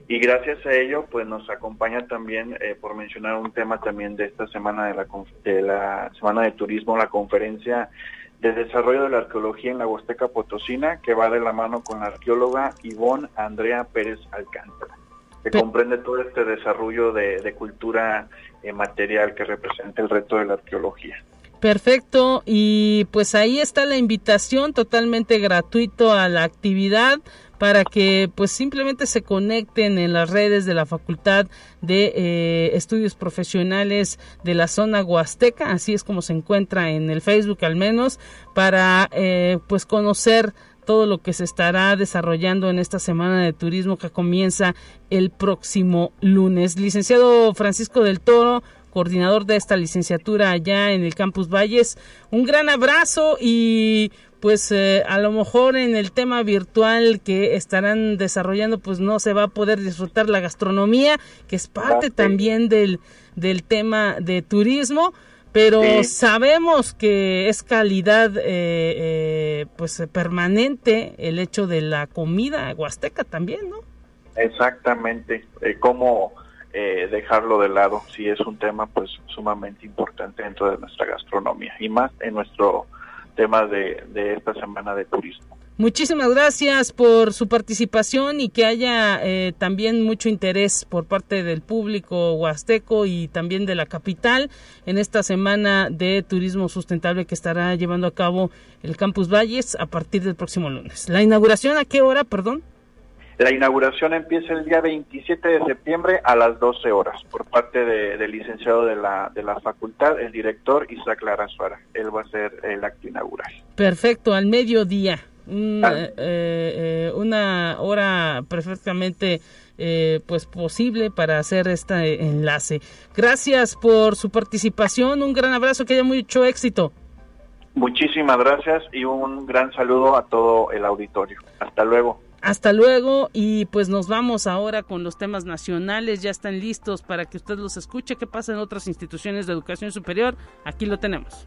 [SPEAKER 8] Y gracias a ello pues nos acompaña también, eh, por mencionar un tema también de esta semana de la, de Semana de Turismo, la conferencia de desarrollo de la arqueología en la Huasteca Potosina, que va de la mano con la arqueóloga Ivonne Andrea Pérez Alcántara que comprende todo este desarrollo de, cultura eh, material que representa el reto de la arqueología.
[SPEAKER 1] Perfecto, y pues ahí está la invitación totalmente gratuito a la actividad para que pues simplemente se conecten en las redes de la Facultad de eh, Estudios Profesionales de la zona Huasteca, así es como se encuentra en el Facebook al menos, para eh, pues conocer todo lo que se estará desarrollando en esta semana de turismo que comienza el próximo lunes. Licenciado Francisco del Toro, coordinador de esta licenciatura allá en el Campus Valles, un gran abrazo y pues eh, a lo mejor en el tema virtual que estarán desarrollando pues no se va a poder disfrutar la gastronomía que es parte también del, del tema de turismo pero sabemos que es calidad eh, eh, pues permanente el hecho de la comida huasteca también, ¿no?
[SPEAKER 8] Exactamente, eh, cómo eh, dejarlo de lado, si es un tema pues sumamente importante dentro de nuestra gastronomía y más en nuestro tema de, de esta semana de turismo.
[SPEAKER 1] Muchísimas gracias por su participación y que haya eh, también mucho interés por parte del público huasteco y también de la capital en esta semana de turismo sustentable que estará llevando a cabo el Campus Valles a partir del próximo lunes. ¿La inauguración a qué hora, perdón?
[SPEAKER 8] La inauguración empieza el día 27 de septiembre a las 12 horas por parte del licenciado de la, de la facultad, el director Isaac Lara Suara. Él va a ser el acto inaugural.
[SPEAKER 1] Perfecto, al mediodía. Eh, eh, una hora perfectamente eh, pues posible para hacer este enlace. Gracias por su participación, un gran abrazo, que haya mucho éxito.
[SPEAKER 8] Muchísimas gracias y un gran saludo a todo el auditorio. Hasta luego.
[SPEAKER 1] Hasta luego y pues nos vamos ahora con los temas nacionales, ya están listos para que usted los escuche, qué pasa en otras instituciones de educación superior, aquí lo tenemos.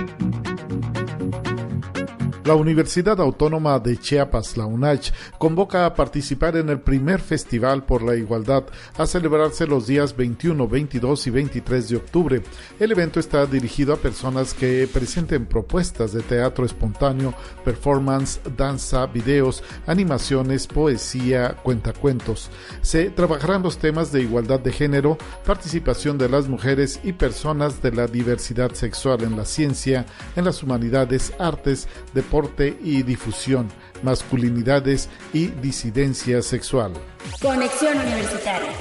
[SPEAKER 9] La Universidad Autónoma de Chiapas, la UNACH, convoca a participar en el primer Festival por la Igualdad a celebrarse los días 21, 22 y 23 de octubre. El evento está dirigido a personas que presenten propuestas de teatro espontáneo, performance, danza, videos, animaciones, poesía, cuentacuentos. Se trabajarán los temas de igualdad de género, participación de las mujeres y personas de la diversidad sexual en la ciencia, en las humanidades, artes, deportes, y difusión, masculinidades y disidencia sexual.
[SPEAKER 3] Conexión Universitaria.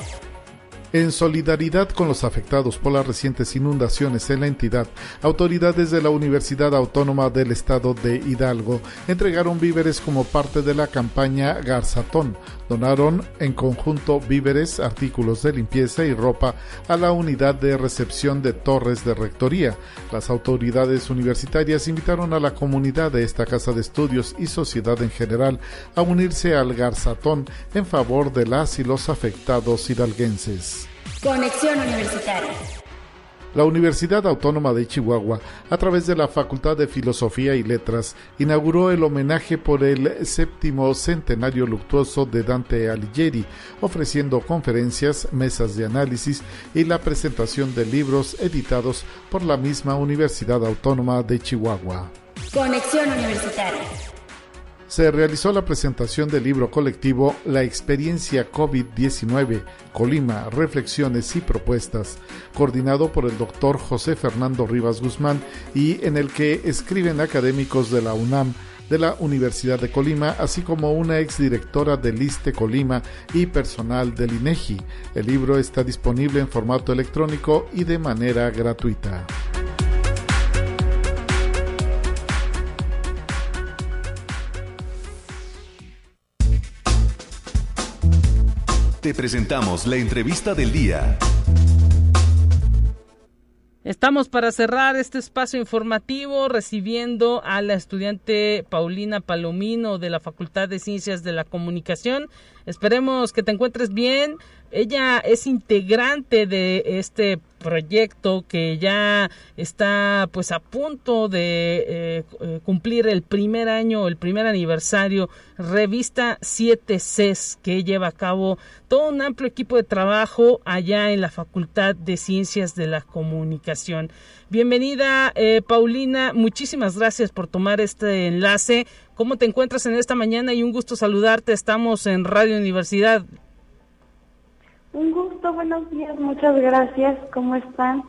[SPEAKER 9] En solidaridad con los afectados por las recientes inundaciones en la entidad, autoridades de la Universidad Autónoma del Estado de Hidalgo entregaron víveres como parte de la campaña Garzatón. Donaron en conjunto víveres, artículos de limpieza y ropa a la unidad de recepción de Torres de Rectoría. Las autoridades universitarias invitaron a la comunidad de esta casa de estudios y sociedad en general a unirse al Garzatón en favor de las y los afectados hidalguenses.
[SPEAKER 3] Conexión Universitaria.
[SPEAKER 9] La Universidad Autónoma de Chihuahua, a través de la Facultad de Filosofía y Letras, inauguró el homenaje por el séptimo centenario luctuoso de Dante Alighieri, ofreciendo conferencias, mesas de análisis y la presentación de libros editados por la misma Universidad Autónoma de Chihuahua.
[SPEAKER 3] Conexión Universitaria
[SPEAKER 9] se realizó la presentación del libro colectivo La experiencia COVID-19, Colima, Reflexiones y Propuestas, coordinado por el doctor José Fernando Rivas Guzmán y en el que escriben académicos de la UNAM, de la Universidad de Colima, así como una exdirectora del ISTE Colima y personal del INEGI. El libro está disponible en formato electrónico y de manera gratuita.
[SPEAKER 6] Te presentamos la entrevista del día.
[SPEAKER 1] Estamos para cerrar este espacio informativo recibiendo a la estudiante Paulina Palomino de la Facultad de Ciencias de la Comunicación. Esperemos que te encuentres bien. Ella es integrante de este proyecto que ya está pues a punto de eh, eh, cumplir el primer año, el primer aniversario, revista 7 CES que lleva a cabo todo un amplio equipo de trabajo allá en la Facultad de Ciencias de la Comunicación. Bienvenida eh, Paulina, muchísimas gracias por tomar este enlace. ¿Cómo te encuentras en esta mañana? Y un gusto saludarte. Estamos en Radio Universidad.
[SPEAKER 2] Un gusto, buenos días, muchas gracias. ¿Cómo están?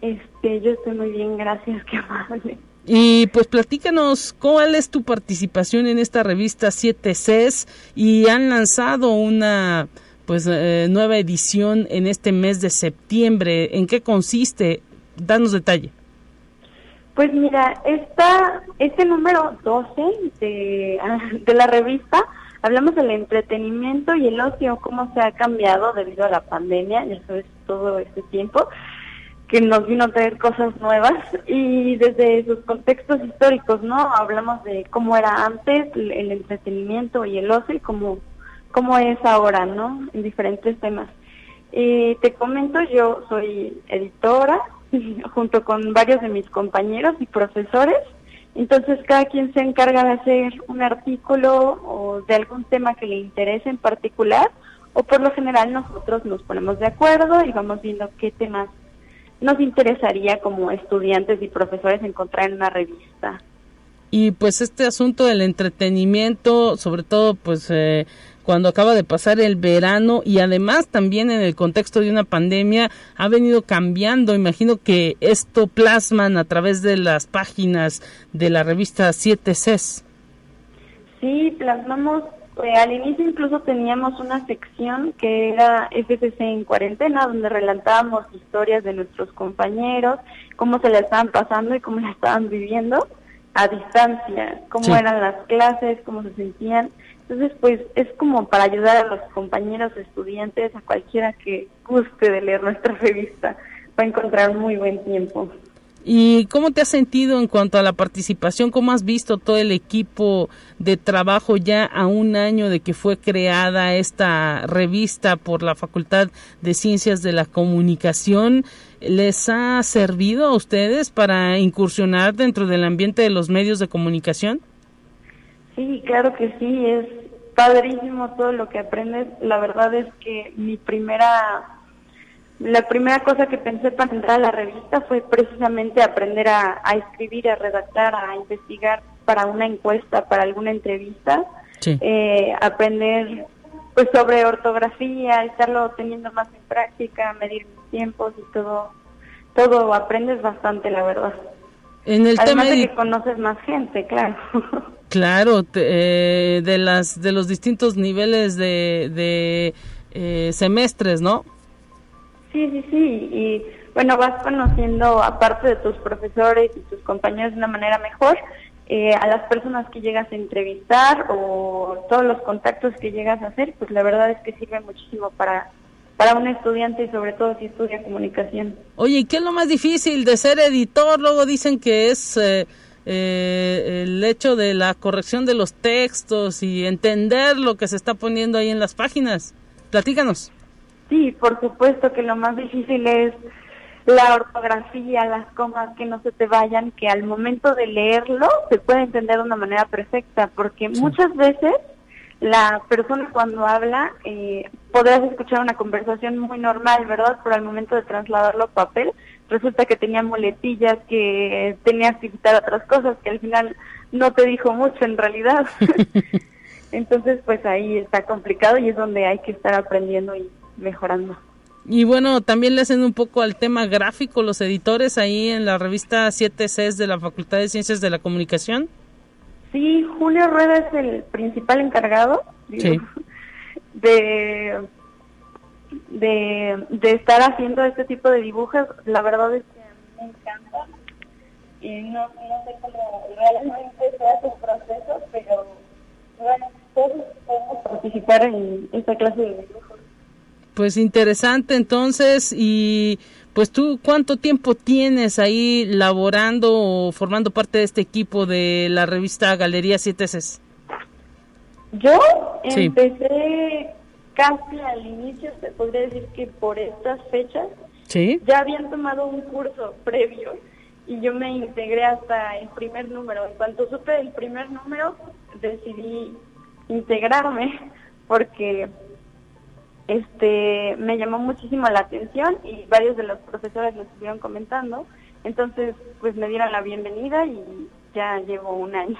[SPEAKER 2] Este, yo estoy muy bien, gracias, qué amable.
[SPEAKER 1] Y pues platícanos cuál es tu participación en esta revista 7 Cs y han lanzado una pues eh, nueva edición en este mes de septiembre. ¿En qué consiste? Danos detalle.
[SPEAKER 2] Pues mira, esta, este número 12 de, de la revista hablamos del entretenimiento y el ocio, cómo se ha cambiado debido a la pandemia, ya sabes, todo este tiempo, que nos vino a traer cosas nuevas y desde sus contextos históricos, ¿no? Hablamos de cómo era antes el, entretenimiento y el ocio y cómo, cómo es ahora, ¿no? En diferentes temas. Eh, te comento, yo soy editora junto con varios de mis compañeros y profesores entonces cada quien se encarga de hacer un artículo o de algún tema que le interese en particular o por lo general nosotros nos ponemos de acuerdo y vamos viendo qué temas nos interesaría como estudiantes y profesores encontrar en una revista.
[SPEAKER 1] Y pues este asunto del entretenimiento, sobre todo pues eh, cuando acaba de pasar el verano y además también en el contexto de una pandemia ha venido cambiando. Imagino que esto plasman a través de las páginas de la revista 7 Cs.
[SPEAKER 2] Sí, plasmamos, eh, al inicio incluso teníamos una sección que era FCC en cuarentena, donde relatábamos historias de nuestros compañeros, cómo se la estaban pasando y cómo la estaban viviendo a distancia, cómo eran las clases, cómo se sentían Entonces, pues es como para ayudar a los compañeros estudiantes, a cualquiera que guste de leer nuestra revista, va a encontrar muy buen tiempo.
[SPEAKER 1] ¿Y cómo te has sentido en cuanto a la participación? ¿Cómo has visto todo el equipo de trabajo ya a un año de que fue creada esta revista por la Facultad de Ciencias de la Comunicación? ¿Les ha servido a ustedes para incursionar dentro del ambiente de los medios de comunicación?
[SPEAKER 2] Sí, claro que sí, es padrísimo todo lo que aprendes. La verdad es que mi primera la primera cosa que pensé para entrar a la revista fue precisamente aprender a, escribir, a redactar, a investigar para una encuesta, para alguna entrevista, eh, aprender pues sobre ortografía, estarlo teniendo más en práctica, medir mis tiempos y todo, todo aprendes bastante, la verdad.
[SPEAKER 1] En el
[SPEAKER 2] Además
[SPEAKER 1] tema
[SPEAKER 2] de que conoces más gente, claro.
[SPEAKER 1] Claro, eh, de las de los distintos niveles de, de eh, semestres, ¿no?
[SPEAKER 2] Sí, sí, sí. Y bueno, vas conociendo, aparte de tus profesores y tus compañeros de una manera mejor, eh, a las personas que llegas a entrevistar o todos los contactos que llegas a hacer, pues la verdad es que sirve muchísimo para, para un estudiante y sobre todo si estudia comunicación.
[SPEAKER 1] Oye, ¿y qué es lo más difícil de ser editor? Luego dicen que es eh, eh, el hecho de la corrección de los textos y entender lo que se está poniendo ahí en las páginas. Platícanos.
[SPEAKER 2] Sí, por supuesto que lo más difícil es la ortografía, las comas que no se te vayan, que al momento de leerlo se puede entender de una manera perfecta, porque muchas veces la persona cuando habla eh, podrás escuchar una conversación muy normal, ¿verdad? Pero al momento de trasladarlo a papel resulta que tenía muletillas, que tenías que quitar otras cosas, que al final no te dijo mucho en realidad. Entonces, pues ahí está complicado y es donde hay que estar aprendiendo y mejorando.
[SPEAKER 1] Y bueno, también le hacen un poco al tema gráfico los editores ahí en la revista 7Cs de la Facultad de Ciencias de la Comunicación.
[SPEAKER 2] Sí, Julio Rueda es el principal encargado de, de, de estar haciendo este tipo de dibujos. La verdad es que me encanta. Y no, no sé cómo realmente se hace el proceso, pero bueno, todos podemos participar en esta clase de dibujos.
[SPEAKER 1] Pues interesante entonces y pues tú cuánto tiempo tienes ahí laborando o formando parte de este equipo de la revista Galería 7 Cs?
[SPEAKER 2] Yo empecé casi al inicio, se podría decir que por estas fechas.
[SPEAKER 1] Sí.
[SPEAKER 2] Ya habían tomado un curso previo y yo me integré hasta el primer número. En cuanto supe el primer número, decidí integrarme porque este me llamó muchísimo la atención y varios de los profesores lo estuvieron comentando. Entonces, pues me dieron la bienvenida y ya llevo un año.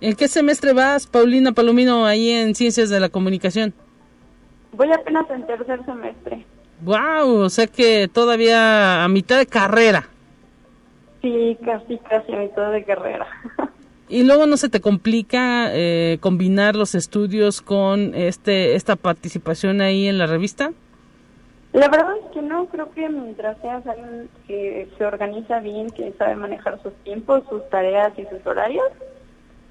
[SPEAKER 1] ¿En qué semestre vas, Paulina Palomino, ahí en Ciencias de la Comunicación?
[SPEAKER 2] Voy apenas en tercer semestre.
[SPEAKER 1] Wow, o sea que todavía a mitad de carrera.
[SPEAKER 2] Sí, casi, casi a mitad de carrera.
[SPEAKER 1] Y luego no se te complica eh, combinar los estudios con este esta participación ahí en la revista.
[SPEAKER 2] La verdad es que no, creo que mientras seas alguien que se organiza bien, que sabe manejar sus tiempos, sus tareas y sus horarios,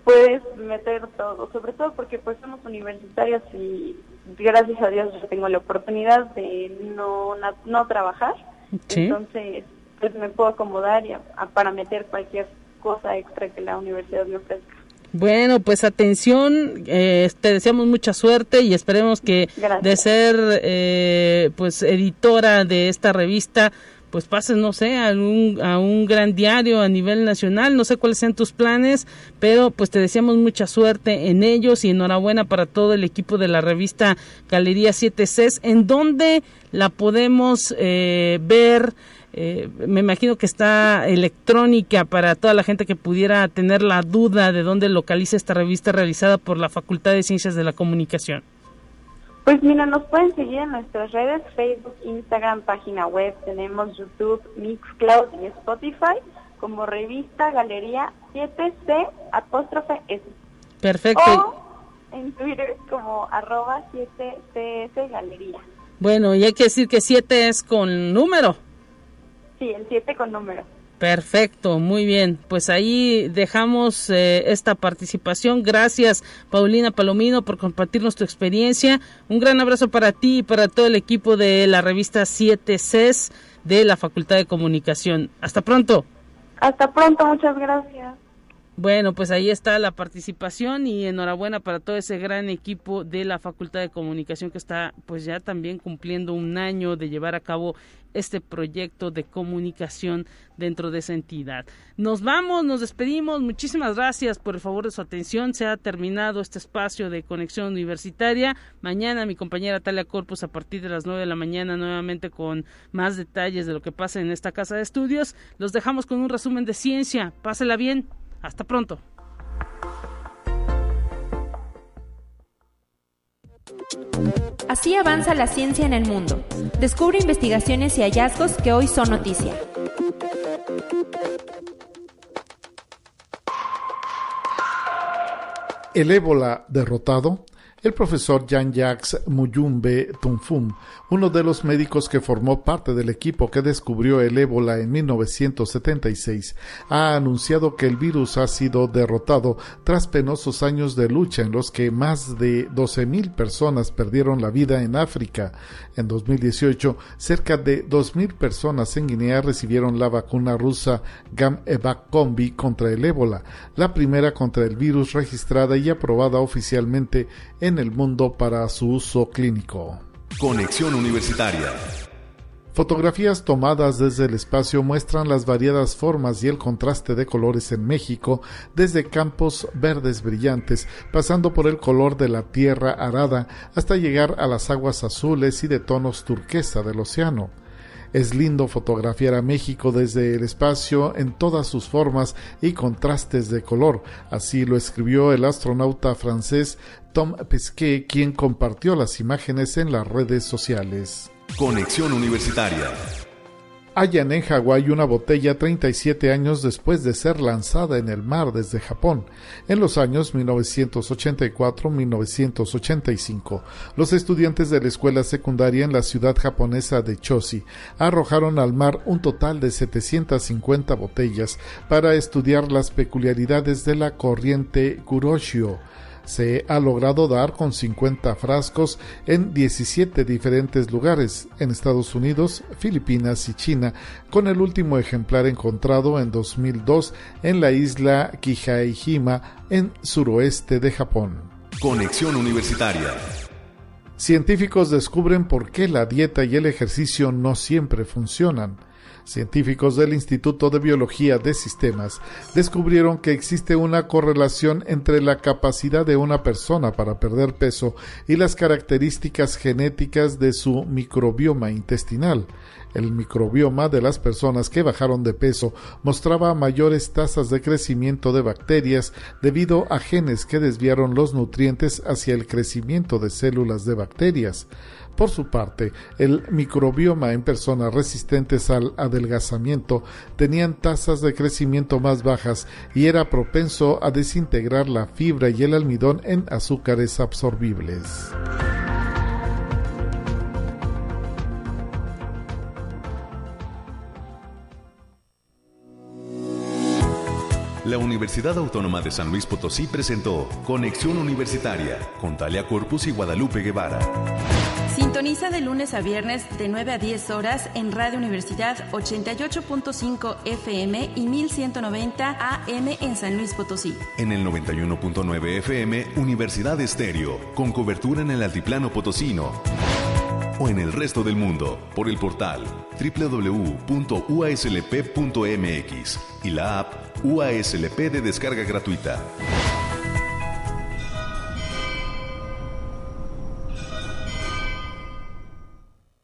[SPEAKER 2] puedes meter todo, sobre todo porque pues somos universitarios y gracias a Dios yo tengo la oportunidad de no, no, trabajar, entonces pues me puedo acomodar y para meter cualquier cosa extra que la universidad me ofrezca.
[SPEAKER 1] Bueno, pues atención, eh, te deseamos mucha suerte y esperemos que de ser eh, pues editora de esta revista, pues pases, no sé, a un, a un gran diario a nivel nacional, no sé cuáles sean tus planes, pero pues te deseamos mucha suerte en ellos y enhorabuena para todo el equipo de la revista Galería 7 Cs, en donde la podemos eh, ver eh, me imagino que está electrónica para toda la gente que pudiera tener la duda de dónde localiza esta revista realizada por la Facultad de Ciencias de la Comunicación.
[SPEAKER 2] Pues mira, nos pueden seguir en nuestras redes, Facebook, Instagram, página web, tenemos YouTube, Mixcloud y Spotify como revista Galería 7C apóstrofe S.
[SPEAKER 1] Perfecto.
[SPEAKER 2] O en Twitter como arroba 7CS Galería.
[SPEAKER 1] Bueno, y hay que decir que 7 es con número.
[SPEAKER 2] Sí, el 7 con número.
[SPEAKER 1] Perfecto, muy bien. Pues ahí dejamos eh, esta participación. Gracias, Paulina Palomino, por compartirnos tu experiencia. Un gran abrazo para ti y para todo el equipo de la revista 7 CES de la Facultad de Comunicación. Hasta pronto.
[SPEAKER 2] Hasta pronto, muchas gracias.
[SPEAKER 1] Bueno, pues ahí está la participación y enhorabuena para todo ese gran equipo de la Facultad de Comunicación que está pues ya también cumpliendo un año de llevar a cabo este proyecto de comunicación dentro de esa entidad. Nos vamos, nos despedimos. Muchísimas gracias por el favor de su atención. Se ha terminado este espacio de conexión universitaria. Mañana mi compañera Talia Corpus a partir de las nueve de la mañana nuevamente con más detalles de lo que pasa en esta casa de estudios. Los dejamos con un resumen de ciencia. Pásela bien. Hasta pronto.
[SPEAKER 3] Así avanza la ciencia en el mundo. Descubre investigaciones y hallazgos que hoy son noticia.
[SPEAKER 9] El ébola derrotado el profesor Jean-Jacques Muyumbe Tunfum, uno de los médicos que formó parte del equipo que descubrió el ébola en 1976, ha anunciado que el virus ha sido derrotado tras penosos años de lucha en los que más de 12.000 personas perdieron la vida en África. En 2018, cerca de 2.000 personas en Guinea recibieron la vacuna rusa Gam-Evac Combi contra el ébola, la primera contra el virus registrada y aprobada oficialmente en el mundo para su uso clínico.
[SPEAKER 6] Conexión Universitaria.
[SPEAKER 9] Fotografías tomadas desde el espacio muestran las variadas formas y el contraste de colores en México, desde campos verdes brillantes, pasando por el color de la tierra arada, hasta llegar a las aguas azules y de tonos turquesa del océano. Es lindo fotografiar a México desde el espacio en todas sus formas y contrastes de color. Así lo escribió el astronauta francés Tom Pesquet, quien compartió las imágenes en las redes sociales.
[SPEAKER 6] Conexión Universitaria
[SPEAKER 9] hallan en Hawái una botella 37 años después de ser lanzada en el mar desde Japón. En los años 1984-1985, los estudiantes de la escuela secundaria en la ciudad japonesa de Chosi arrojaron al mar un total de 750 botellas para estudiar las peculiaridades de la corriente Kuroshio se ha logrado dar con 50 frascos en 17 diferentes lugares en Estados Unidos, Filipinas y China, con el último ejemplar encontrado en 2002 en la isla Kihaihima en suroeste de Japón.
[SPEAKER 6] Conexión Universitaria.
[SPEAKER 9] Científicos descubren por qué la dieta y el ejercicio no siempre funcionan. Científicos del Instituto de Biología de Sistemas descubrieron que existe una correlación entre la capacidad de una persona para perder peso y las características genéticas de su microbioma intestinal. El microbioma de las personas que bajaron de peso mostraba mayores tasas de crecimiento de bacterias debido a genes que desviaron los nutrientes hacia el crecimiento de células de bacterias. Por su parte, el microbioma en personas resistentes al adelgazamiento tenían tasas de crecimiento más bajas y era propenso a desintegrar la fibra y el almidón en azúcares absorbibles.
[SPEAKER 6] La Universidad Autónoma de San Luis Potosí presentó Conexión Universitaria con Talia Corpus y Guadalupe Guevara.
[SPEAKER 3] Sintoniza de lunes a viernes de 9 a 10 horas en Radio Universidad 88.5 FM y 1190 AM en San Luis Potosí.
[SPEAKER 6] En el 91.9 FM Universidad Estéreo, con cobertura en el Altiplano Potosino. O en el resto del mundo, por el portal www.uaslp.mx y la app UASLP de descarga gratuita.